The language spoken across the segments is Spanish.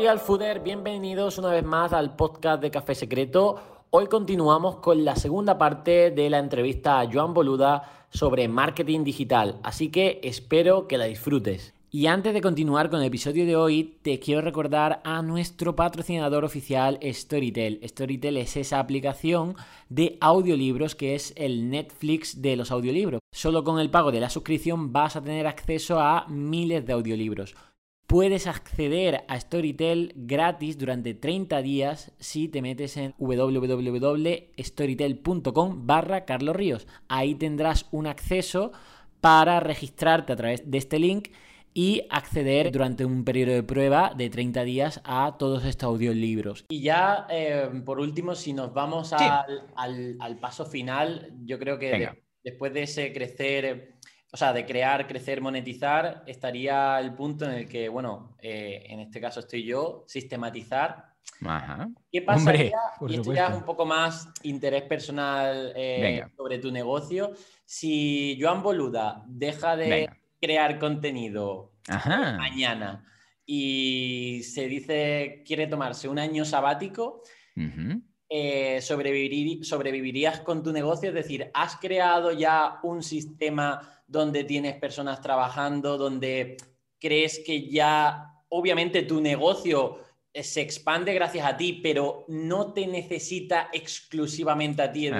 Real Fooder, bienvenidos una vez más al podcast de Café Secreto. Hoy continuamos con la segunda parte de la entrevista a Joan Boluda sobre marketing digital, así que espero que la disfrutes. Y antes de continuar con el episodio de hoy, te quiero recordar a nuestro patrocinador oficial Storytel. Storytel es esa aplicación de audiolibros que es el Netflix de los audiolibros. Solo con el pago de la suscripción vas a tener acceso a miles de audiolibros. Puedes acceder a Storytel gratis durante 30 días si te metes en www.storytel.com barra Carlos Ríos. Ahí tendrás un acceso para registrarte a través de este link y acceder durante un periodo de prueba de 30 días a todos estos audiolibros. Y ya, eh, por último, si nos vamos al, paso final, yo creo que después de ese crecer, o sea, de crear, crecer, monetizar, estaría el punto en el que, bueno, eh, en este caso estoy yo, sistematizar. ¿Qué pasaría? y esto ya es un poco más interés personal eh, sobre tu negocio. Si Joan Boluda deja de crear contenido mañana y se dice quiere tomarse un año sabático, eh, sobrevivirías con tu negocio, es decir, has creado ya un sistema donde tienes personas trabajando, donde crees que ya, obviamente tu negocio eh, se expande gracias a ti, pero no te necesita exclusivamente a ti.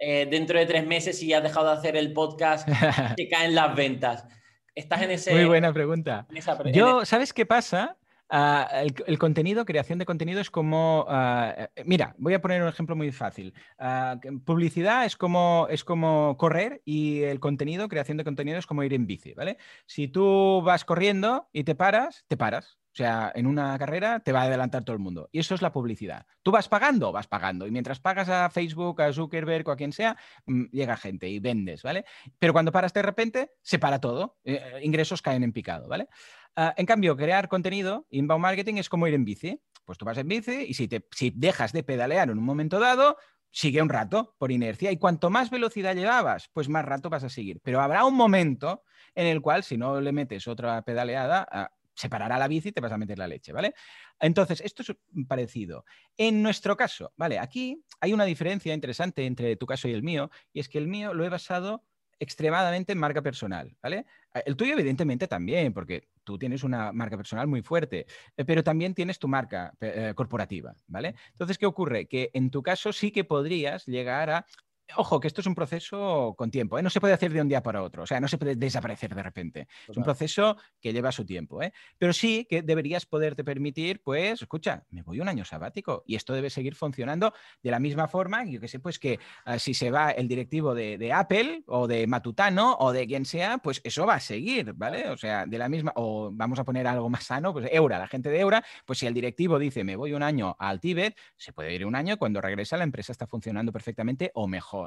Eh, dentro de tres meses, si has dejado de hacer el podcast, te caen las ventas. Estás en ese. Muy buena pregunta. Yo, ¿sabes qué pasa? Ah, el, contenido, creación de contenido es como, eh, mira, voy a poner un ejemplo muy fácil. Ah, publicidad es como, es como correr y el contenido, creación de contenido es como ir en bici, ¿vale? Si tú vas corriendo y te paras, te paras. O sea, en una carrera te va a adelantar todo el mundo. Y eso es la publicidad. Tú vas pagando, vas pagando. Y mientras pagas a Facebook, a Zuckerberg o a quien sea, mm, llega gente y vendes, ¿vale? Pero cuando paras de repente, se para todo. Eh, eh, ingresos caen en picado, ¿vale? Ah, en cambio, crear contenido, inbound marketing, es como ir en bici. Pues tú vas en bici y si, te, si dejas de pedalear en un momento dado, sigue un rato por inercia. Y cuanto más velocidad llevabas, pues más rato vas a seguir. Pero habrá un momento en el cual, si no le metes otra pedaleada, ah, se parará la bici y te vas a meter la leche, ¿vale? Entonces, esto es parecido. En nuestro caso, ¿vale? Aquí hay una diferencia interesante entre tu caso y el mío, y es que el mío lo he basado extremadamente en marca personal, ¿vale? El tuyo, evidentemente, también, porque tú tienes una marca personal muy fuerte, eh, pero también tienes tu marca eh, corporativa, ¿vale? Entonces, ¿qué ocurre? Que en tu caso sí que podrías llegar a Ojo, que esto es un proceso con tiempo, ¿eh? no se puede hacer de un día para otro, o sea, no se puede desaparecer de repente. Es un proceso que lleva su tiempo, ¿eh? pero sí que deberías poderte permitir, pues, escucha, me voy un año sabático y esto debe seguir funcionando de la misma forma, yo que sé, pues que ah, si se va el directivo de, Apple o de Matutano o de quien sea, pues eso va a seguir, ¿vale? O sea, de la misma, o vamos a poner algo más sano, pues Eura, la gente de Eura, pues si el directivo dice, me voy un año al Tíbet, se puede ir un año, cuando regresa la empresa está funcionando perfectamente o mejor.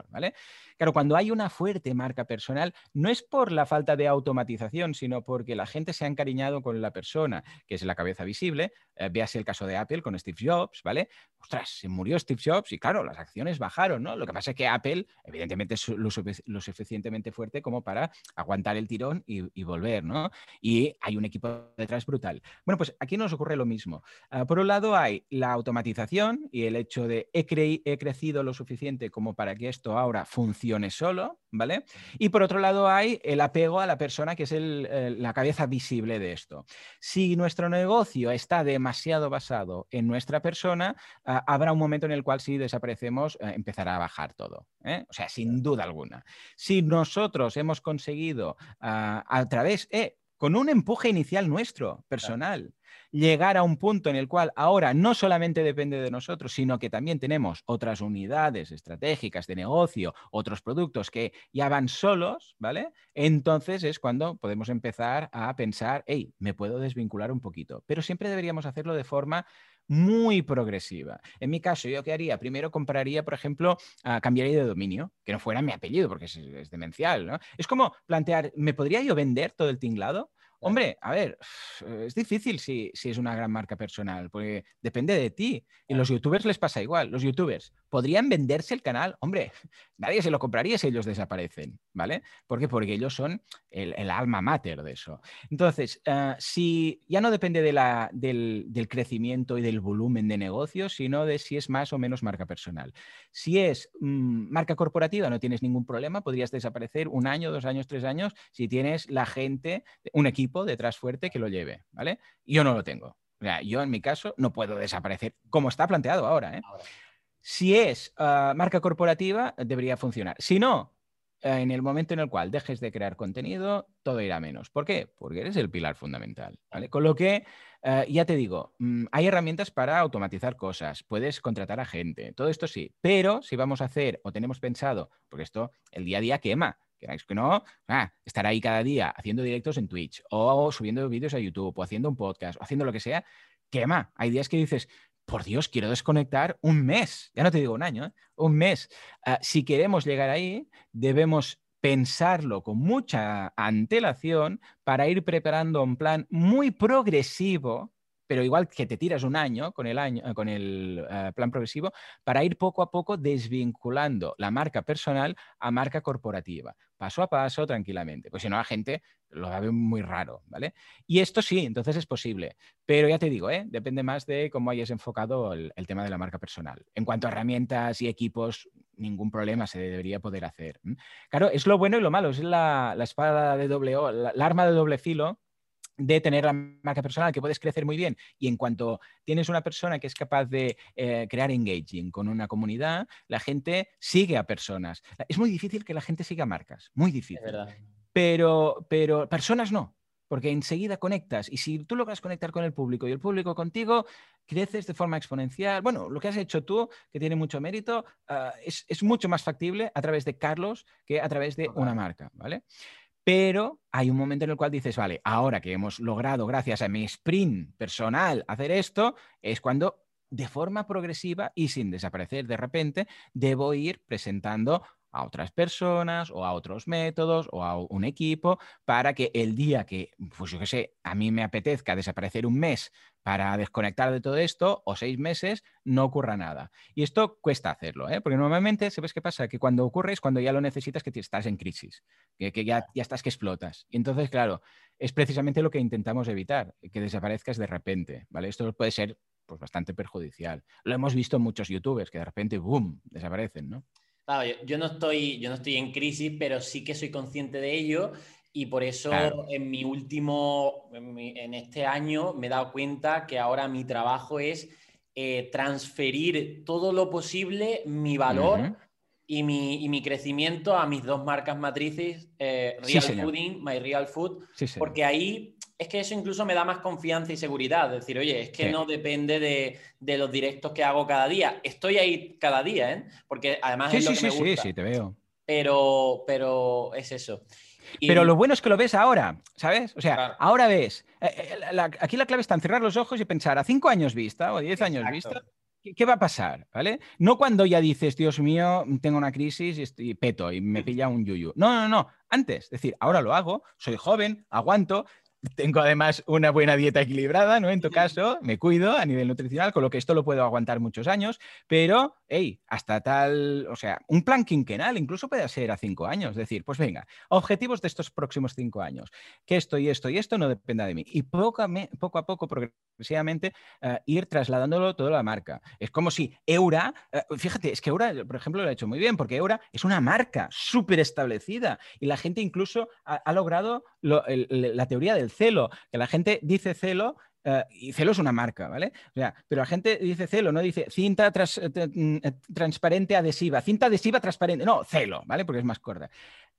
Claro, cuando hay una fuerte marca personal, no es por la falta de automatización, sino porque la gente se ha encariñado con la persona, que es la cabeza visible. Eh, véase el caso de Apple con Steve Jobs, ¿vale? Ostras, se murió Steve Jobs y claro, las acciones bajaron, ¿no? Lo que pasa es que Apple, evidentemente, es lo, suficientemente fuerte como para aguantar el tirón y, volver, ¿no? Y hay un equipo detrás brutal. Bueno, pues aquí nos ocurre lo mismo. Ah, por un lado hay la automatización y el hecho de he, he crecido lo suficiente como para que esto ahora funcione solo, ¿vale? Y por otro lado hay el apego a la persona que es la cabeza visible de esto. Si nuestro negocio está demasiado basado en nuestra persona, ah, habrá un momento en el cual si desaparecemos eh, empezará a bajar todo. ¿eh? O sea, sin duda alguna. Si nosotros hemos conseguido ah, a través, eh, con un empuje inicial nuestro, personal, llegar a un punto en el cual ahora no solamente depende de nosotros, sino que también tenemos otras unidades estratégicas de negocio, otros productos que ya van solos, ¿vale? Entonces es cuando podemos empezar a pensar, hey, me puedo desvincular un poquito, pero siempre deberíamos hacerlo de forma muy progresiva. En mi caso, ¿yo qué haría? Primero compraría, por ejemplo, uh, cambiaría de dominio, que no fuera mi apellido, porque es, demencial. Es como plantear, ¿me podría yo vender todo el tinglado? Hombre, a ver, es difícil si, es una gran marca personal, porque depende de ti. Y los youtubers les pasa igual. Los youtubers podrían venderse el canal. Hombre, nadie se lo compraría si ellos desaparecen, ¿vale? ¿Por qué? Porque ellos son el, alma mater de eso. Entonces, ah, si ya no depende del, crecimiento y del volumen de negocios, sino de si es más o menos marca personal. Si es mm, marca corporativa, no tienes ningún problema, podrías desaparecer un año, dos años, tres años, si tienes la gente, un equipo detrás fuerte que lo lleve, ¿vale? Yo no lo tengo. yo en mi caso no puedo desaparecer como está planteado ahora. ¿eh? Si es ah, marca corporativa, debería funcionar. Si no, en el momento en el cual dejes de crear contenido, todo irá menos. ¿Por qué? Porque eres el pilar fundamental. Con lo que, ah, ya te digo, mm, hay herramientas para automatizar cosas, puedes contratar a gente, todo esto sí, pero si vamos a hacer o tenemos pensado, porque esto el día a día quema, queráis que no, ah, estar ahí cada día haciendo directos en Twitch o subiendo vídeos a YouTube o haciendo un podcast o haciendo lo que sea, quema. Hay días que dices, por Dios, quiero desconectar un mes, ya no te digo un año, ¿eh? un mes. Ah, si queremos llegar ahí, debemos pensarlo con mucha antelación para ir preparando un plan muy progresivo pero igual que te tiras un año con el, año, con el eh, plan progresivo para ir poco a poco desvinculando la marca personal a marca corporativa, paso a paso, tranquilamente. Pues si no, la gente lo va muy raro, ¿vale? Y esto sí, entonces es posible, pero ya te digo, ¿eh? depende más de cómo hayas enfocado el, tema de la marca personal. En cuanto a herramientas y equipos, ningún problema se debería poder hacer. Claro, es lo bueno y lo malo, es la, espada de doble, la arma de doble filo de tener la marca personal que puedes crecer muy bien y en cuanto tienes una persona que es capaz de eh, crear engaging con una comunidad, la gente sigue a personas. Es muy difícil que la gente siga marcas, muy difícil. Pero, pero personas no, porque enseguida conectas y si tú logras conectar con el público y el público contigo, creces de forma exponencial. Bueno, lo que has hecho tú, que tiene mucho mérito, ah, es, es, mucho más factible a través de Carlos que a través de una marca, ¿vale? Pero hay un momento en el cual dices, vale, ahora que hemos logrado, gracias a mi sprint personal, hacer esto, es cuando de forma progresiva y sin desaparecer de repente, debo ir presentando a otras personas o a otros métodos o a un equipo para que el día que, pues yo qué sé, a mí me apetezca desaparecer un mes para desconectar de todo esto o seis meses, no ocurra nada. Y esto cuesta hacerlo, ¿eh? porque normalmente, ¿sabes qué pasa? Que cuando ocurre es cuando ya lo necesitas, que estás en crisis, que, ya, ya estás que explotas. Y entonces, claro, es precisamente lo que intentamos evitar, que desaparezcas de repente, ¿vale? Esto puede ser pues, bastante perjudicial. Lo hemos visto en muchos youtubers que de repente, ¡boom!, desaparecen, ¿no? Yo, no estoy, yo no estoy en crisis, pero sí que soy consciente de ello y por eso en mi último, en, este año me he dado cuenta que ahora mi trabajo es eh, transferir todo lo posible mi valor y, mi, y, mi, crecimiento a mis dos marcas matrices, eh, Real Fooding, My Real Food, porque ahí es que eso incluso me da más confianza y seguridad. Decir, oye, es que no depende de, los directos que hago cada día. Estoy ahí cada día, ¿eh? Porque además es lo que me gusta. Sí, sí, te veo. Pero, pero es eso. Pero lo bueno es que lo ves ahora, ¿sabes? O sea, ahora ves. Eh, eh, aquí la clave está en cerrar los ojos y pensar a cinco años vista o a diez años vista. ¿Qué, va a pasar? ¿Vale? No cuando ya dices, Dios mío, tengo una crisis y, estoy, peto y me pilla un yuyu. No, no, no. Antes, es decir, ahora lo hago, soy joven, aguanto, tengo además una buena dieta equilibrada, ¿no? En tu caso, me cuido a nivel nutricional, con lo que esto lo puedo aguantar muchos años, pero, hey, hasta tal, o sea, un plan quinquenal incluso puede ser a cinco años, es decir, pues venga, objetivos de estos próximos cinco años, que esto y esto y esto no dependa de mí. Y poco a, poco, a poco, progresivamente, eh, ir trasladándolo toda la marca. Es como si Eura, eh, fíjate, es que Eura, por ejemplo, lo ha hecho muy bien, porque Eura es una marca súper establecida y la gente incluso ha, logrado la teoría del celo, que la gente dice celo eh, y celo es una marca, ¿vale? O sea, pero la gente dice celo, no dice cinta eh, mm, eh, transparente adhesiva, cinta adhesiva transparente, no, celo, ¿vale? Porque es más corta.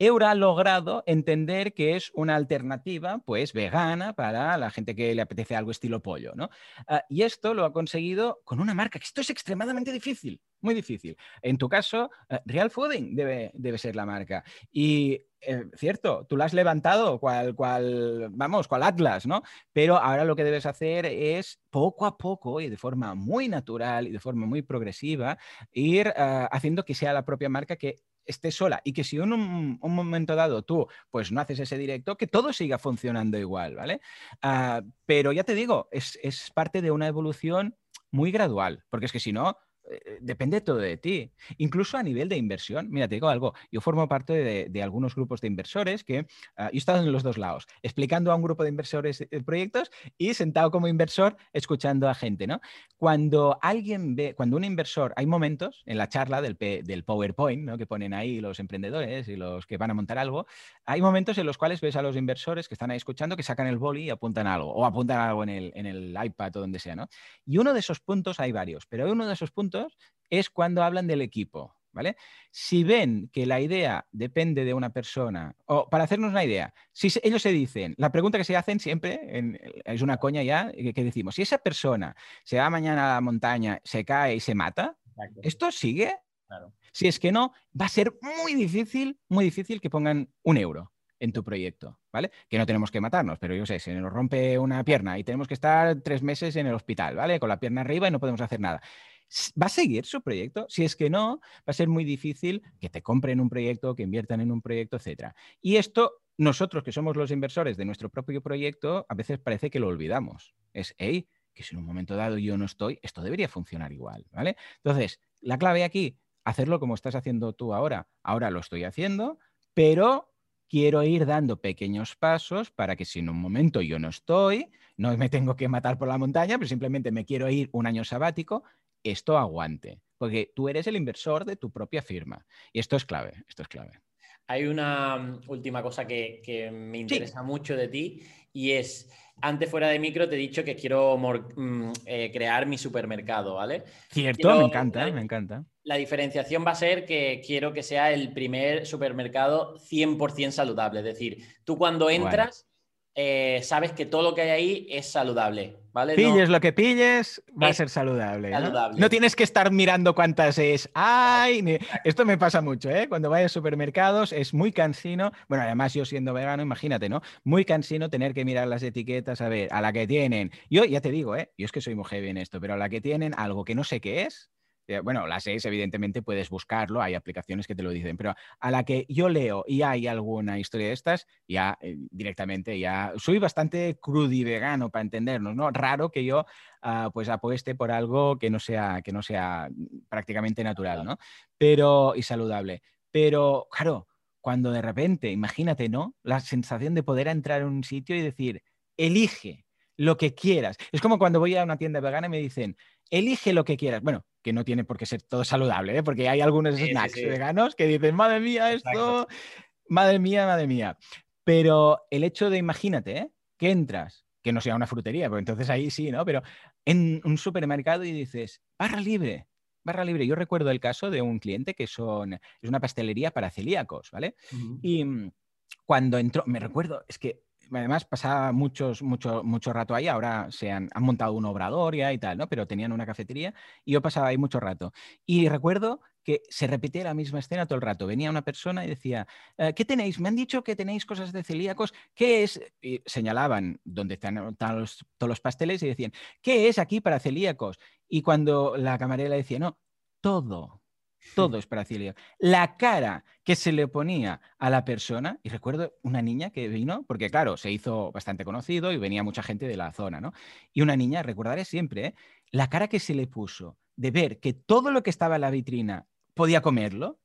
Eura ha logrado entender que es una alternativa, pues, vegana para la gente que le apetece algo estilo pollo, ¿no? Ah, y esto lo ha conseguido con una marca, que esto es extremadamente difícil, muy difícil. En tu caso, Real Fooding debe, debe ser la marca. Y eh, cierto, tú la has levantado, cual, cual, vamos, cual Atlas, ¿no? Pero ahora lo que debes hacer es poco a poco y de forma muy natural y de forma muy progresiva ir ah, haciendo que sea la propia marca que esté sola y que si en un, momento dado tú pues no haces ese directo, que todo siga funcionando igual, ¿vale? Ah, pero ya te digo, es, es parte de una evolución muy gradual, porque es que si no, eh, depende todo de ti. Incluso a nivel de inversión. Mira, te digo algo. Yo formo parte de, algunos grupos de inversores que ah, yo he estado en los dos lados, explicando a un grupo de inversores eh, proyectos y sentado como inversor escuchando a gente, ¿no? Cuando alguien ve, cuando un inversor, hay momentos en la charla del, PowerPoint, ¿no? Que ponen ahí los emprendedores y los que van a montar algo, hay momentos en los cuales ves a los inversores que están ahí escuchando que sacan el boli y apuntan algo, o apuntan algo en el, en el iPad o donde sea, ¿no? Y uno de esos puntos, hay varios, pero uno de esos puntos es cuando hablan del equipo. ¿Vale? Si ven que la idea depende de una persona, o para hacernos una idea, si ellos se dicen, la pregunta que se hacen siempre, es una coña ya, que, decimos, si esa persona se va mañana a la montaña, se cae y se mata, ¿esto sigue? Si es que no, va a ser muy difícil, muy difícil que pongan un euro en tu proyecto, ¿vale? Que no tenemos que matarnos, pero yo sé, se nos rompe una pierna y tenemos que estar tres meses en el hospital, ¿vale? Con la pierna arriba y no podemos hacer nada. ¿Va a seguir su proyecto? Si es que no, va a ser muy difícil que te compren un proyecto, que inviertan en un proyecto, etc. Y esto, nosotros que somos los inversores de nuestro propio proyecto, a veces parece que lo olvidamos. Es, hey, que si en un momento dado yo no estoy, esto debería funcionar igual, ¿vale? Entonces, la clave aquí, hacerlo como estás haciendo tú ahora. Ahora lo estoy haciendo, pero quiero ir dando pequeños pasos para que si en un momento yo no estoy, no me tengo que matar por la montaña, pero simplemente me quiero ir un año sabático, esto aguante, porque tú eres el inversor de tu propia firma. Y esto es clave, esto es clave. Hay una mm, última cosa que, me interesa mucho de ti y es, antes fuera de micro te he dicho que quiero mm, eh, crear mi supermercado, ¿vale? Cierto, me encanta, me encanta. La diferenciación va a ser que quiero que sea el primer supermercado 100% saludable, es decir, tú cuando entras... Eh, sabes que todo lo que hay ahí es saludable, ¿vale? Pilles lo que pilles, va a ser saludable. ¿no? tienes que estar mirando cuántas es. ¡Ay! Esto me pasa mucho, ¿eh? Cuando vayas a supermercados es muy cansino. Bueno, además yo siendo vegano, imagínate, ¿no? Muy cansino tener que mirar las etiquetas, a ver, a la que tienen. Yo ya te digo, ¿eh? Yo es que soy muy heavy en esto, pero a la que tienen algo que no sé qué es, bueno, las seis, evidentemente, puedes buscarlo, hay aplicaciones que te lo dicen, pero a la que yo leo y hay alguna historia de estas, ya eh, directamente, ya soy bastante crudi vegano para entendernos, ¿no? Raro que yo pues apueste por algo que no sea, que no sea prácticamente natural, ¿no? Pero, y saludable. Pero, claro, cuando de repente, imagínate, ¿no? La sensación de poder entrar en un sitio y decir, elige lo que quieras. Es como cuando voy a una tienda vegana y me dicen, elige lo que quieras. Bueno, que no tiene por qué ser todo saludable, ¿eh? porque hay algunos snacks veganos que dicen, madre mía, esto, madre mía, madre mía. Pero el hecho de, imagínate, ¿eh? que entras, que no sea una frutería, porque entonces ahí sí, ¿no? Pero en un supermercado y dices, barra libre, barra libre. Yo recuerdo el caso de un cliente que son, es una pastelería para celíacos, ¿vale? Y mm, cuando entró, me recuerdo, es que además pasaba muchos, mucho, mucho rato ahí, ahora se han, montado un obrador y tal, ¿no? Pero tenían una cafetería y yo pasaba ahí mucho rato. Y recuerdo que se repetía la misma escena todo el rato. Venía una persona y decía, eh, ¿qué tenéis? Me han dicho que tenéis cosas de celíacos. ¿Qué es? Y señalaban donde están todos los pasteles y decían, ¿qué es aquí para celíacos? Y cuando la camarera decía, no, todo, todo es para La cara que se le ponía a la persona, y recuerdo una niña que vino, porque claro, se hizo bastante conocido y venía mucha gente de la zona, ¿no? Y una niña, recordaré siempre, ¿eh? la cara que se le puso de ver que todo lo que estaba en la vitrina podía comerlo.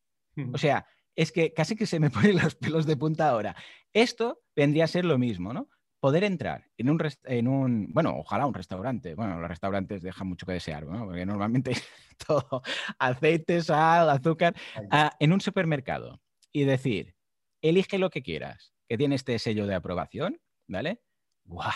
O sea, es que casi que se me ponen los pelos de punta ahora. Esto vendría a ser lo mismo, ¿no? Poder entrar en un, en un, bueno, ojalá un restaurante, bueno, los restaurantes dejan mucho que desear, ¿no? porque normalmente todo, aceite, sal, azúcar, ah, en un supermercado y decir, elige lo que quieras, que tiene este sello de aprobación, ¿vale? ¡Guau!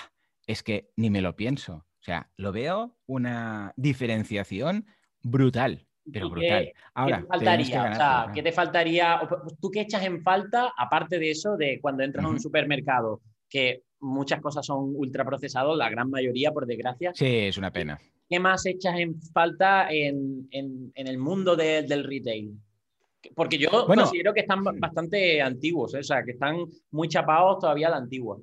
Es que ni me lo pienso. O sea, lo veo una diferenciación brutal. Pero brutal. Ahora, ¿qué te faltaría? o sea, ¿qué te faltaría? ¿Tú qué echas en falta, aparte de eso, de cuando entras a un supermercado? Que muchas cosas son ultraprocesados, la gran mayoría, por desgracia. Sí, es una pena. ¿Qué más echas en falta en, el mundo del retail? Porque yo considero que están bastante antiguos, ¿eh? o sea, que están muy chapados todavía a la antigua.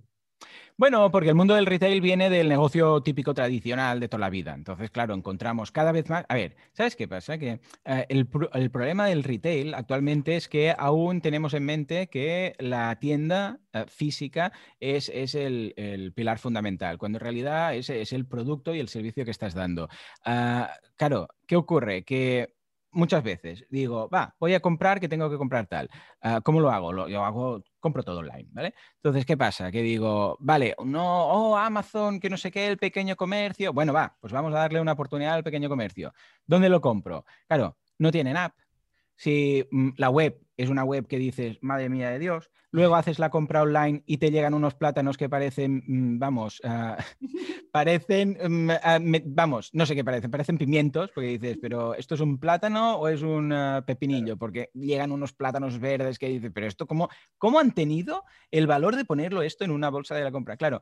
Bueno, porque el mundo del retail viene del negocio típico tradicional de toda la vida. Entonces, claro, encontramos cada vez más... A ver, ¿sabes qué pasa? Que eh, el, problema del retail actualmente es que aún tenemos en mente que la tienda eh, física es, el, pilar fundamental, cuando en realidad es, es, el producto y el servicio que estás dando. Ah, claro, ¿qué ocurre? Que muchas veces digo, va, voy a comprar que tengo que comprar tal. Ah, ¿Cómo lo hago? Lo, yo hago, compro todo online, ¿vale? Entonces, ¿qué pasa? Que digo, vale, no, oh, Amazon, que no sé qué, el pequeño comercio. Bueno, va, pues vamos a darle una oportunidad al pequeño comercio. ¿Dónde lo compro? Claro, no tienen app. Si mm, la web es una web que dices, madre mía de Dios, luego haces la compra online y te llegan unos plátanos que parecen, mm, vamos, ah, parecen, mm, ah, vamos, no sé qué parecen, parecen pimientos, porque dices, pero ¿esto es un plátano o es un ah, pepinillo? Porque llegan unos plátanos verdes que dices, pero esto, ¿cómo, ¿cómo han tenido el valor de ponerlo esto en una bolsa de la compra? Claro,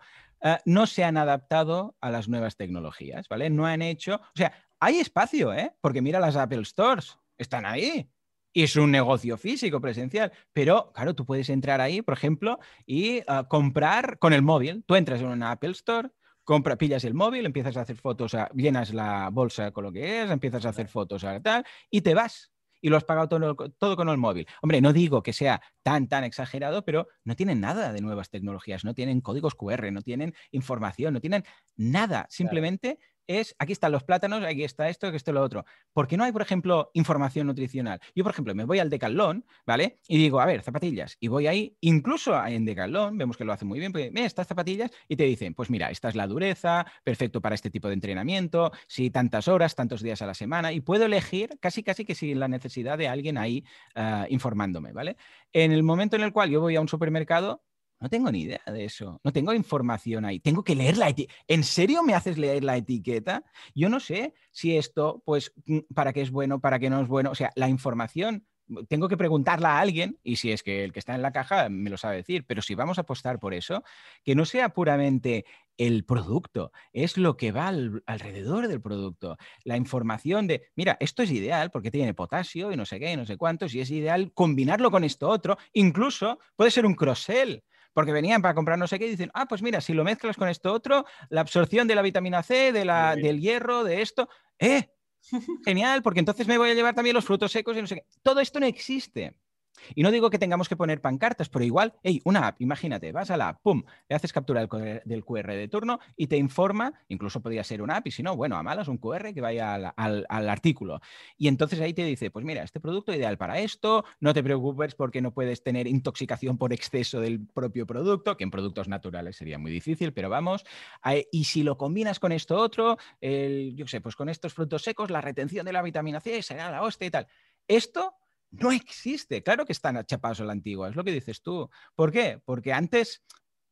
no se han adaptado a las nuevas tecnologías, ¿vale? No han hecho, o sea, hay espacio, ¿eh? Porque mira las Apple Stores, están ahí y es un negocio físico, presencial. Pero, claro, tú puedes entrar ahí, por ejemplo, y ah, comprar con el móvil. Tú entras en una Apple Store, compra, pillas el móvil, empiezas a hacer fotos, llenas la bolsa con lo que es, empiezas a hacer fotos a tal, y te vas. Y lo has pagado todo, todo, con el móvil. Hombre, no digo que sea tan, tan exagerado, pero no tienen nada de nuevas tecnologías, no tienen códigos QR, no tienen información, no tienen nada. Simplemente es, aquí están los plátanos, aquí está esto, aquí está lo otro. ¿Por qué no hay, por ejemplo, información nutricional? Yo, por ejemplo, me voy al Decathlon, ¿vale? Y digo, a ver, zapatillas. Y voy ahí, incluso en Decathlon, vemos que lo hace muy bien, porque, mira, estas zapatillas, y te dicen, pues mira, esta es la dureza, perfecto para este tipo de entrenamiento, si tantas horas, tantos días a la semana, y puedo elegir casi, casi que sin la necesidad de alguien ahí ah, informándome, ¿vale? En el momento en el cual yo voy a un supermercado, no tengo ni idea de eso. No tengo información ahí. Tengo que leer la etiqueta. ¿En serio me haces leer la etiqueta? Yo no sé si esto, pues, mm, para qué es bueno, para qué no es bueno. O sea, la información mm, tengo que preguntarla a alguien y si es que el que está en la caja me lo sabe decir, pero si vamos a apostar por eso, que no sea puramente el producto, es lo que va alrededor del producto, la información de, mira, esto es ideal porque tiene potasio y no sé qué, y no sé cuántos, y es ideal combinarlo con esto otro, incluso puede ser un cross-sell porque venían para comprar no sé qué y dicen, ah, pues mira, si lo mezclas con esto otro, la absorción de la vitamina C, de la, del hierro, de esto, ¡eh! Genial, porque entonces me voy a llevar también los frutos secos y no sé qué. Todo esto no existe. Y no digo que tengamos que poner pancartas, pero igual, hey, una app, imagínate, vas a la app, pum, le haces captura del, QR de turno y te informa, incluso podría ser una app, y si no, bueno, a malas un QR que vaya al, artículo. Y entonces ahí te dice, pues mira, este producto ideal para esto, no te preocupes porque no puedes tener intoxicación por exceso del propio producto, que en productos naturales sería muy difícil, pero vamos. Y si lo combinas con esto otro, yo sé, pues con estos frutos secos, la retención de la vitamina C será la hostia y tal. Esto no existe. Claro que están achapados a la antigua, es lo que dices tú. ¿Por qué? Porque antes,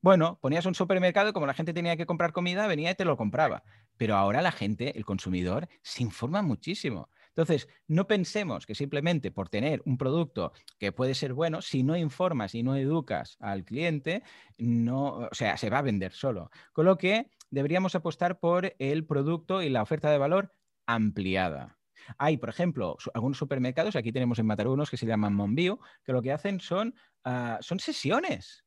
bueno, ponías un supermercado y como la gente tenía que comprar comida, venía y te lo compraba. Pero ahora la gente, el consumidor, se informa muchísimo. Entonces, no pensemos que simplemente por tener un producto que puede ser bueno, si no informas y no educas al cliente, no, o sea, se va a vender solo. Con lo que deberíamos apostar por el producto y la oferta de valor ampliada. Hay, por ejemplo, algunos supermercados, aquí tenemos en Mataró unos que se llaman Monbio, que lo que hacen son, ah, son sesiones.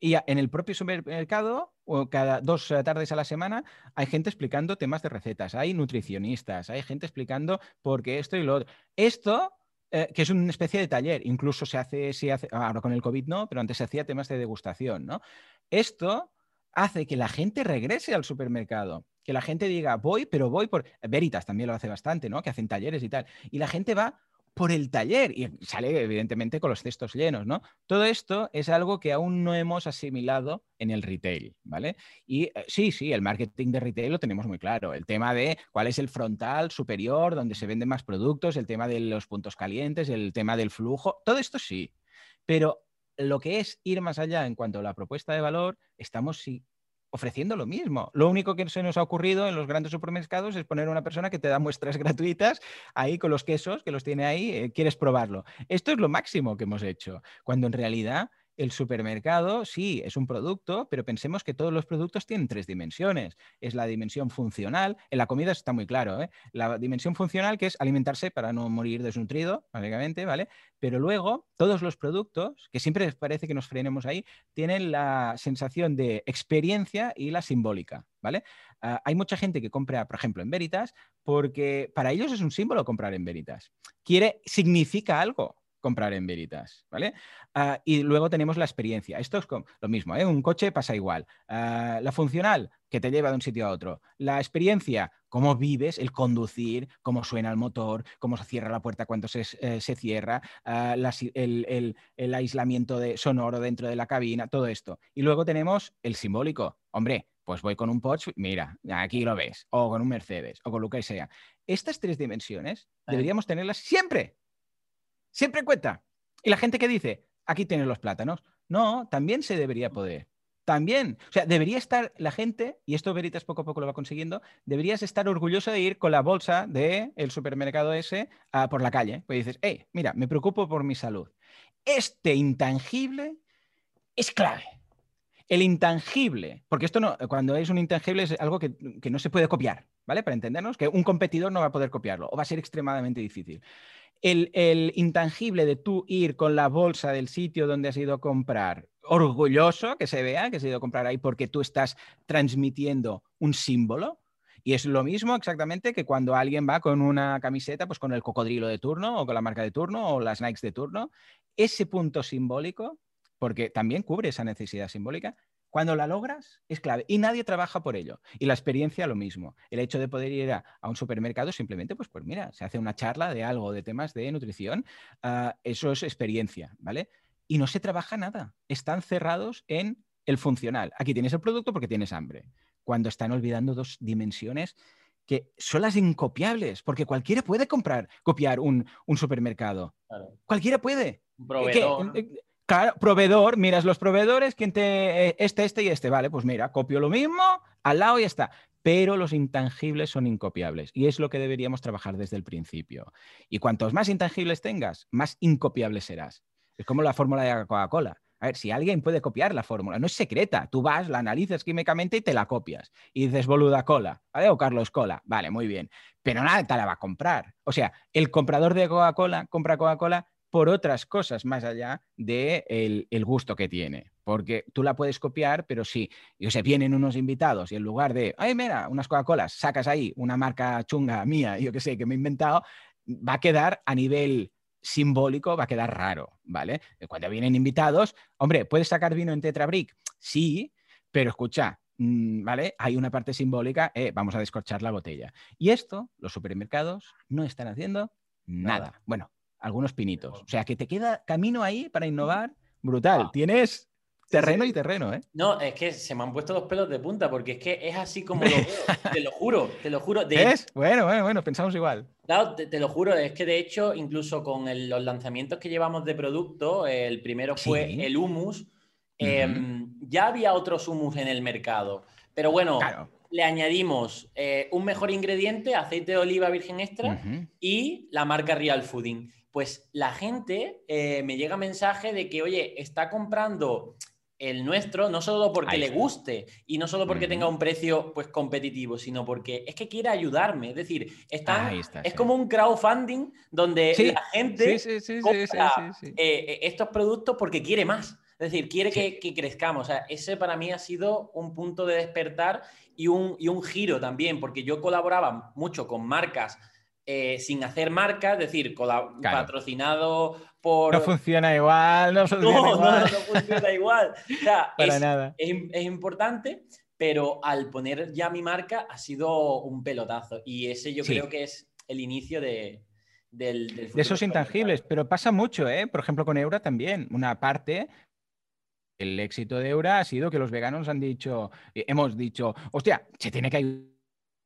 Y en el propio supermercado, cada dos eh, tardes a la semana, hay gente explicando temas de recetas, hay nutricionistas, hay gente explicando por qué esto y lo otro. Esto, eh, que es una especie de taller, incluso se hace, se hace, ahora con el COVID no, pero antes se hacía temas de degustación. Esto hace que la gente regrese al supermercado que la gente diga, voy, pero voy por... Veritas también lo hace bastante, ¿no? Que hacen talleres y tal. Y la gente va por el taller y sale evidentemente con los cestos llenos, ¿no? Todo esto es algo que aún no hemos asimilado en el retail, ¿vale? Y eh, sí, sí, el marketing de retail lo tenemos muy claro, el tema de cuál es el frontal superior donde se venden más productos, el tema de los puntos calientes, el tema del flujo, todo esto sí, pero lo que es ir más allá en cuanto a la propuesta de valor, estamos sí, ofreciendo lo mismo. Lo único que se nos ha ocurrido en los grandes supermercados es poner una persona que te da muestras gratuitas ahí con los quesos, que los tiene ahí, eh, quieres probarlo. Esto es lo máximo que hemos hecho, cuando en realidad el supermercado sí es un producto, pero pensemos que todos los productos tienen tres dimensiones. Es la dimensión funcional, en la comida está muy claro, ¿eh? la dimensión funcional que es alimentarse para no morir desnutrido, básicamente, ¿vale? Pero luego todos los productos, que siempre parece que nos frenemos ahí, tienen la sensación de experiencia y la simbólica, ¿vale? Ah, hay mucha gente que compra, por ejemplo, en Veritas, porque para ellos es un símbolo comprar en Veritas. Quiere, significa algo comprar en Veritas, ¿vale? Ah, y luego tenemos la experiencia. Esto es lo mismo, ¿eh? Un coche pasa igual. Ah, la funcional, que te lleva de un sitio a otro. La experiencia, cómo vives, el conducir, cómo suena el motor, cómo se cierra la puerta cuando se, eh, cierra, ah, el, el, aislamiento de sonoro dentro de la cabina, todo esto. Y luego tenemos el simbólico. Hombre, pues voy con un Porsche, mira, aquí lo ves, o con un Mercedes, o con lo que sea. Estas tres dimensiones deberíamos tenerlas siempre, siempre en cuenta. Y la gente que dice, aquí tienes los plátanos, no, también se debería poder. También, o sea, debería estar la gente, y esto Veritas poco a poco lo va consiguiendo, deberías estar orgulloso de ir con la bolsa del el supermercado ese por la calle. Pues dices, hey, mira, me preocupo por mi salud. Este intangible es clave. El intangible, porque esto no, cuando es un intangible es algo que, que no se puede copiar, ¿vale? Para entendernos, que un competidor no va a poder copiarlo o va a ser extremadamente difícil el, intangible de tú ir con la bolsa del sitio donde has ido a comprar, orgulloso que se vea que has ido a comprar ahí porque tú estás transmitiendo un símbolo. Y es lo mismo exactamente que cuando alguien va con una camiseta, pues con el cocodrilo de turno o con la marca de turno o las Nikes de turno. Ese punto simbólico, porque también cubre esa necesidad simbólica, cuando la logras es clave y nadie trabaja por ello. Y la experiencia lo mismo. El hecho de poder ir a, un supermercado simplemente, pues, pues mira, se hace una charla de algo, de temas de nutrición, ah, eso es experiencia, ¿vale? Y no se trabaja nada. Están cerrados en el funcional. Aquí tienes el producto porque tienes hambre. Cuando están olvidando dos dimensiones que son las incopiables, porque cualquiera puede comprar, copiar un, supermercado. Cualquiera puede. Un proveedor. Claro, proveedor, miras los proveedores, eh, este, este y este, vale, pues mira, copio lo mismo, al lado y está. Pero los intangibles son incopiables y es lo que deberíamos trabajar desde el principio. Y cuantos más intangibles tengas, más incopiable serás. Es como la fórmula de la Coca-Cola. A ver, si alguien puede copiar la fórmula, no es secreta. Tú vas, la analizas químicamente y te la copias. Y dices boluda cola, ¿vale? O Carlos Cola, vale, muy bien. Pero nada te la va a comprar. O sea, el comprador de Coca-Cola compra Coca-Cola por otras cosas más allá del de el gusto que tiene. Porque tú la puedes copiar, pero si o sea, vienen unos invitados y en lugar de, ay, mira, unas Coca-Colas, sacas ahí una marca chunga mía, yo que sé, que me he inventado, va a quedar a nivel simbólico, va a quedar raro, ¿vale? Cuando vienen invitados, hombre, ¿puedes sacar vino en Tetrabric? Sí, pero escucha, mm, ¿vale? Hay una parte simbólica, eh, vamos a descorchar la botella. Y esto, los supermercados no están haciendo nada. Bueno, algunos pinitos. O sea, que te queda camino ahí para innovar brutal. Ah. Tienes terreno y terreno, ¿eh? No, es que se me han puesto los pelos de punta porque es que es así como lo veo. te lo juro, te lo juro. ¿Es? Bueno, bueno, bueno, pensamos igual. Claro, te, lo juro, es que de hecho, incluso con los lanzamientos que llevamos de producto, el primero fue el humus, em, ya había otros humus en el mercado. Pero bueno, le añadimos eh, un mejor ingrediente, aceite de oliva virgen extra y la marca Real Fooding pues la gente eh, me llega mensaje de que, oye, está comprando el nuestro no solo porque le guste y no solo porque tenga un precio pues competitivo, sino porque es que quiere ayudarme. Es decir, está, es como un crowdfunding donde la gente compra eh, eh, estos productos porque quiere más. Es decir, quiere que, que, crezcamos. O sea, ese para mí ha sido un punto de despertar y un, y un giro también, porque yo colaboraba mucho con marcas eh, sin hacer marca, es decir, patrocinado por... No funciona igual, no funciona igual. No, no funciona igual. O sea, Para es, nada. Es, importante, pero al poner ya mi marca ha sido un pelotazo. Y ese yo creo que es el inicio de, del, de esos intangibles, pero pasa mucho, ¿eh? Por ejemplo, con Eura también. Una parte el éxito de Eura ha sido que los veganos han dicho, eh, hemos dicho, hostia, se tiene que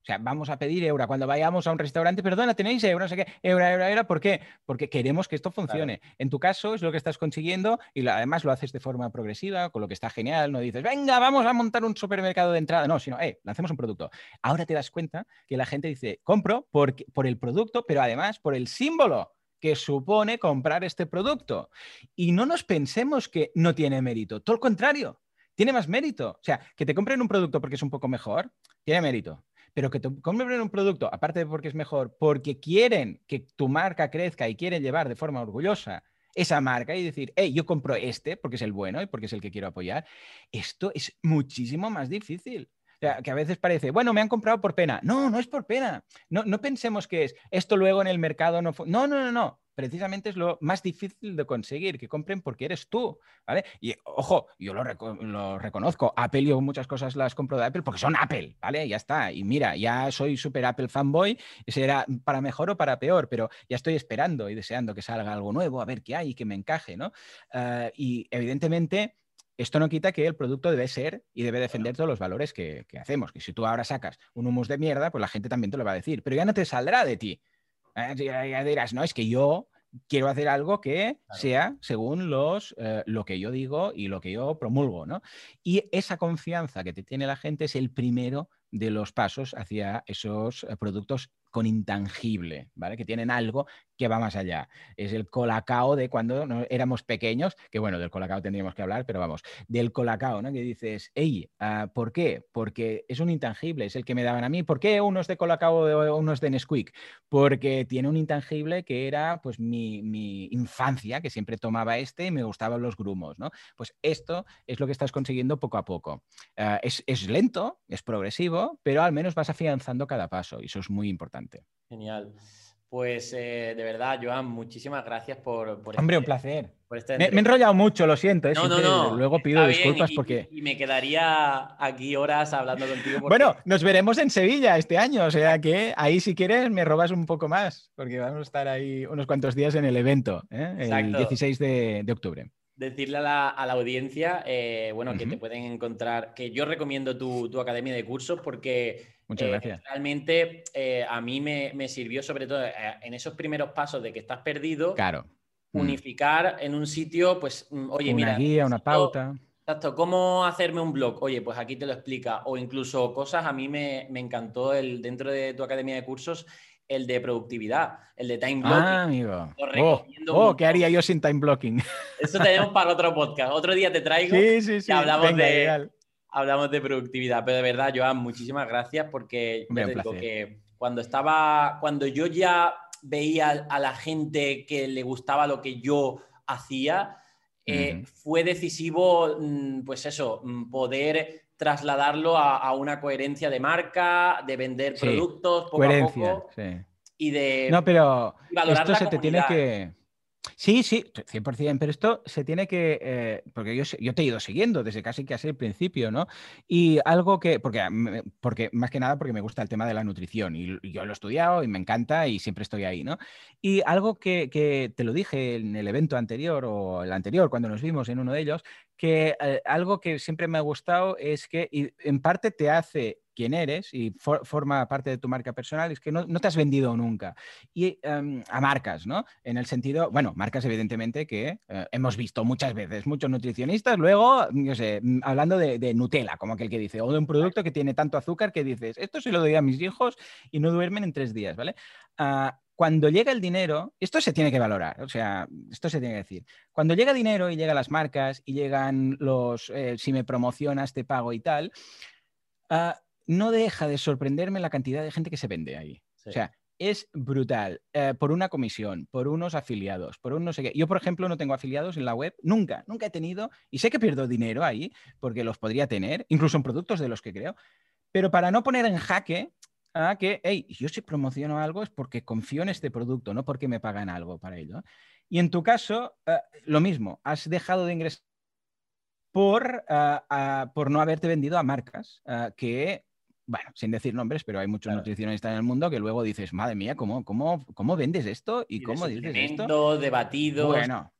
o sea, vamos a pedir euro cuando vayamos a un restaurante, perdona, tenéis euro, no sé qué, euro, euro, euro, ¿por qué? Porque queremos que esto funcione. En tu caso es lo que estás consiguiendo y además lo haces de forma progresiva, con lo que está genial, no dices, venga, vamos a montar un supermercado de entrada, no, sino, eh, lancemos un producto. Ahora te das cuenta que la gente dice, compro por, por el producto, pero además por el símbolo que supone comprar este producto. Y no nos pensemos que no tiene mérito, todo lo contrario, tiene más mérito. O sea, que te compren un producto porque es un poco mejor, tiene mérito. Pero que te compren un producto, aparte de porque es mejor, porque quieren que tu marca crezca y quieren llevar de forma orgullosa esa marca y decir, hey, yo compro este porque es el bueno y porque es el que quiero apoyar, esto es muchísimo más difícil. Que a veces parece, bueno, me han comprado por pena. No, no es por pena. No, no pensemos que es esto luego en el mercado no. No, no, no, no precisamente es lo más difícil de conseguir, que compren porque eres tú, ¿vale? Y ojo, yo lo, reconozco, Apple yo muchas cosas las compro de Apple porque son Apple, ¿vale? Ya está. Y mira, ya soy super Apple fanboy, será para mejor o para peor, pero ya estoy esperando y deseando que salga algo nuevo, a ver qué hay y que me encaje, ¿no? Ah, y evidentemente... Esto no quita que el producto debe ser y debe defender todos los valores que, que hacemos. Que si tú ahora sacas un humus de mierda, pues la gente también te lo va a decir. Pero ya no te saldrá de ti. Eh, ya dirás, no, es que yo quiero hacer algo que sea según los, eh, lo que yo digo y lo que yo promulgo, ¿no? Y esa confianza que te tiene la gente es el primero de los pasos hacia esos eh, productos con intangible, ¿vale? Que tienen algo que va más allá. Es el colacao de cuando éramos pequeños, que bueno, del colacao tendríamos que hablar, pero vamos, del colacao, ¿no? Que dices, hey, ah, ¿por qué? Porque es un intangible, es el que me daban a mí. ¿Por qué unos de colacao o unos de Nesquik? Porque tiene un intangible que era pues mi, infancia, que siempre tomaba este y me gustaban los grumos, ¿no? Pues esto es lo que estás consiguiendo poco a poco. Ah, es, es lento, es progresivo, pero al menos vas afianzando cada paso y eso es muy importante. Genial. Pues eh, de verdad, Joan, muchísimas gracias por... Hombre, un este placer. Este me, he enrollado mucho, lo siento. ¿eh? Luego pido disculpas porque... Y, me quedaría aquí horas hablando contigo. Bueno, nos veremos en Sevilla este año, o sea que ahí si quieres me robas un poco más, porque vamos a estar ahí unos cuantos días en el evento, ¿eh? el 16 de octubre decirle a la, audiencia, eh, bueno, que te pueden encontrar, que yo recomiendo tu, academia de cursos porque Muchas eh, gracias. realmente eh, a mí me, sirvió sobre todo en esos primeros pasos de que estás perdido, claro. Mm. unificar en un sitio, pues, mm, oye, una mira. Una guía, una pauta. Exacto, ¿cómo hacerme un blog? Oye, pues aquí te lo explica. O incluso cosas, a mí me, me encantó el, dentro de tu academia de cursos el de productividad, el de time blocking. Ah, amigo. oh, oh ¿qué haría yo sin time blocking? Eso tenemos para otro podcast. Otro día te traigo sí, sí, sí. y hablamos, de, hablamos de productividad. Pero de verdad, Joan, muchísimas gracias porque yo te digo que cuando estaba, cuando yo ya veía a la gente que le gustaba lo que yo hacía, eh, fue decisivo, mm, pues eso, mm, poder trasladarlo a, una coherencia de marca, de vender productos poco a poco. Y de. No, pero esto se te tiene que. Sí, sí, 100%, pero esto se tiene que, eh, porque yo, yo, te he ido siguiendo desde casi casi el principio, ¿no? Y algo que, porque, porque más que nada porque me gusta el tema de la nutrición y, yo lo he estudiado y me encanta y siempre estoy ahí, ¿no? Y algo que, que te lo dije en el evento anterior o el anterior, cuando nos vimos en uno de ellos, que eh, algo que siempre me ha gustado es que en parte te hace quién eres y forma parte de tu marca personal, es que no, te has vendido nunca. Y em, a marcas, ¿no? En el sentido, bueno, marcas evidentemente que eh, hemos visto muchas veces, muchos nutricionistas, luego, yo sé, mm, hablando de, Nutella, como aquel que dice, o de un producto que tiene tanto azúcar que dices, esto se lo doy a mis hijos y no duermen en tres días, ¿vale? Ah, cuando llega el dinero, esto se tiene que valorar, o sea, esto se tiene que decir. Cuando llega dinero y llegan las marcas y llegan los, eh, si me promocionas, te pago y tal, ah, no deja de sorprenderme la cantidad de gente que se vende ahí. O sea, es brutal. Eh, por una comisión, por unos afiliados, por un no sé qué. Yo, por ejemplo, no tengo afiliados en la web, nunca, nunca he tenido, y sé que pierdo dinero ahí, porque los podría tener, incluso en productos de los que creo, pero para no poner en jaque a que, hey, yo si promociono algo es porque confío en este producto, no porque me pagan algo para ello. Y en tu caso, eh, lo mismo, has dejado de ingresar por, eh, por no haberte vendido a marcas que, bueno, sin decir nombres, pero hay muchos nutricionistas en el mundo que luego dices, madre mía, ¿cómo, cómo, cómo vendes esto? ¿Y, cómo dices esto? debatidos. Bueno,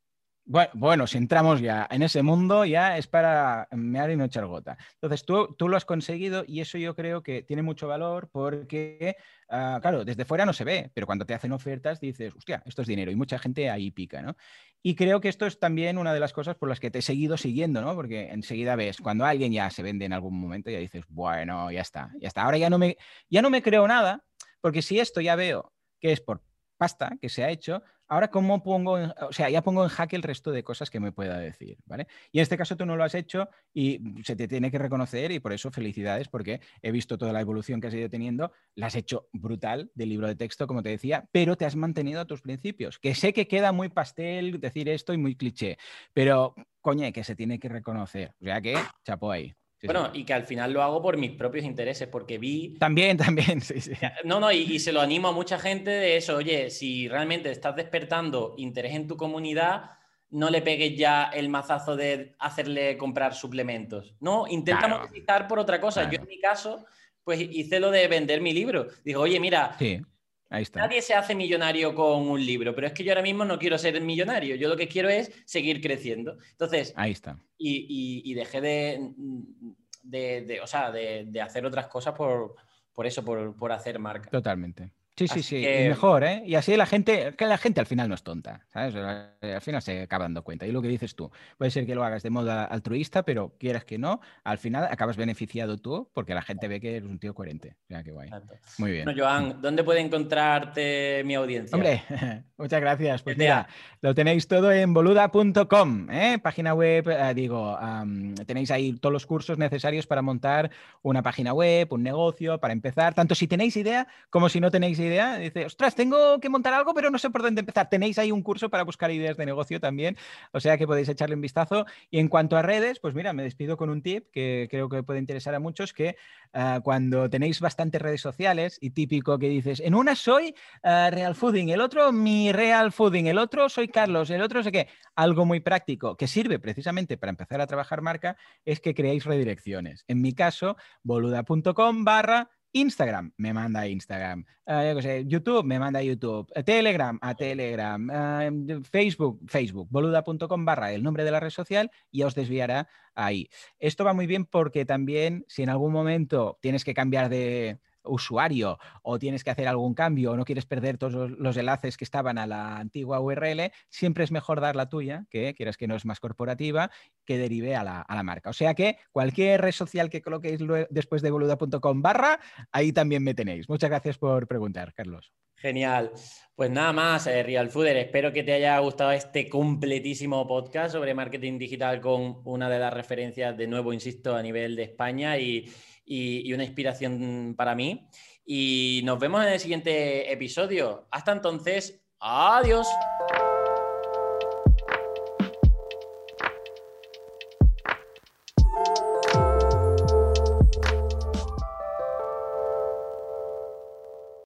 bueno, si entramos ya en ese mundo, ya es para mear y no echar gota. Entonces, tú, tú lo has conseguido y eso yo creo que tiene mucho valor porque, ah, claro, desde fuera no se ve, pero cuando te hacen ofertas dices, hostia, esto es dinero y mucha gente ahí pica, ¿no? Y creo que esto es también una de las cosas por las que te he seguido siguiendo, ¿no? Porque enseguida ves, cuando alguien ya se vende en algún momento, ya dices, bueno, ya está, ya está. Ahora ya no me, ya no me creo nada, porque si esto ya veo que es por pasta que se ha hecho, ahora cómo pongo, o sea, ya pongo en jaque el resto de cosas que me pueda decir, ¿vale? Y en este caso tú no lo has hecho y se te tiene que reconocer y por eso felicidades porque he visto toda la evolución que has ido teniendo, la has hecho brutal del libro de texto, como te decía, pero te has mantenido a tus principios, que sé que queda muy pastel decir esto y muy cliché, pero coñe, que se tiene que reconocer, o sea que chapo ahí bueno, y que al final lo hago por mis propios intereses, porque vi... También, también, sí, sí. No, no, y, se lo animo a mucha gente de eso, oye, si realmente estás despertando interés en tu comunidad, no le pegues ya el mazazo de hacerle comprar suplementos. No, intenta monetizar por otra cosa. Yo en mi caso, pues hice lo de vender mi libro. Digo, oye, mira, sí. Nadie se hace millonario con un libro, pero es que yo ahora mismo no quiero ser millonario. Yo lo que quiero es seguir creciendo. Entonces, ahí está. Y, dejé de, de, o sea, de, hacer otras cosas por, por eso, por, por hacer marca. Totalmente. Sí, sí, sí, mejor, ¿eh? Y así la gente, que la gente al final no es tonta, ¿sabes? Al final se acaba dando cuenta. Y lo que dices tú, puede ser que lo hagas de modo altruista, pero quieras que no, al final acabas beneficiado tú porque la gente ve que eres un tío coherente. O sea, qué guay. Muy bien. Bueno, Joan, ¿dónde puede encontrarte mi audiencia? Hombre, muchas gracias. Pues mira, lo tenéis todo en boluda.com, ¿eh? Página web, eh, digo, tenéis ahí todos los cursos necesarios para montar una página web, un negocio, para empezar, tanto si tenéis idea como si no tenéis idea idea, dice, ostras, tengo que montar algo, pero no sé por dónde empezar. Tenéis ahí un curso para buscar ideas de negocio también, o sea que podéis echarle un vistazo. Y en cuanto a redes, pues mira, me despido con un tip que creo que puede interesar a muchos, que ah, cuando tenéis bastantes redes sociales y típico que dices, en una soy ah, Real Fooding, el otro mi Real Fooding, el otro soy Carlos, el otro sé qué, algo muy práctico que sirve precisamente para empezar a trabajar marca es que creáis redirecciones. En mi caso, boluda.com barra Instagram me manda a Instagram. Eh, YouTube me manda a YouTube. Eh, Telegram a Telegram. Eh, Facebook, Facebook, boluda.com barra el nombre de la red social y os desviará ahí. Esto va muy bien porque también si en algún momento tienes que cambiar de, usuario o tienes que hacer algún cambio o no quieres perder todos los enlaces que estaban a la antigua URL, siempre es mejor dar la tuya, que quieras que no es más corporativa, que derive a la, marca. O sea que cualquier red social que coloquéis después de boluda.com barra, ahí también me tenéis. Muchas gracias por preguntar, Carlos. Genial. Pues nada más, eh, Real Fooder. Espero que te haya gustado este completísimo podcast sobre marketing digital con una de las referencias, de nuevo, insisto, a nivel de España y, una inspiración para mí. Y nos vemos en el siguiente episodio. Hasta entonces, adiós.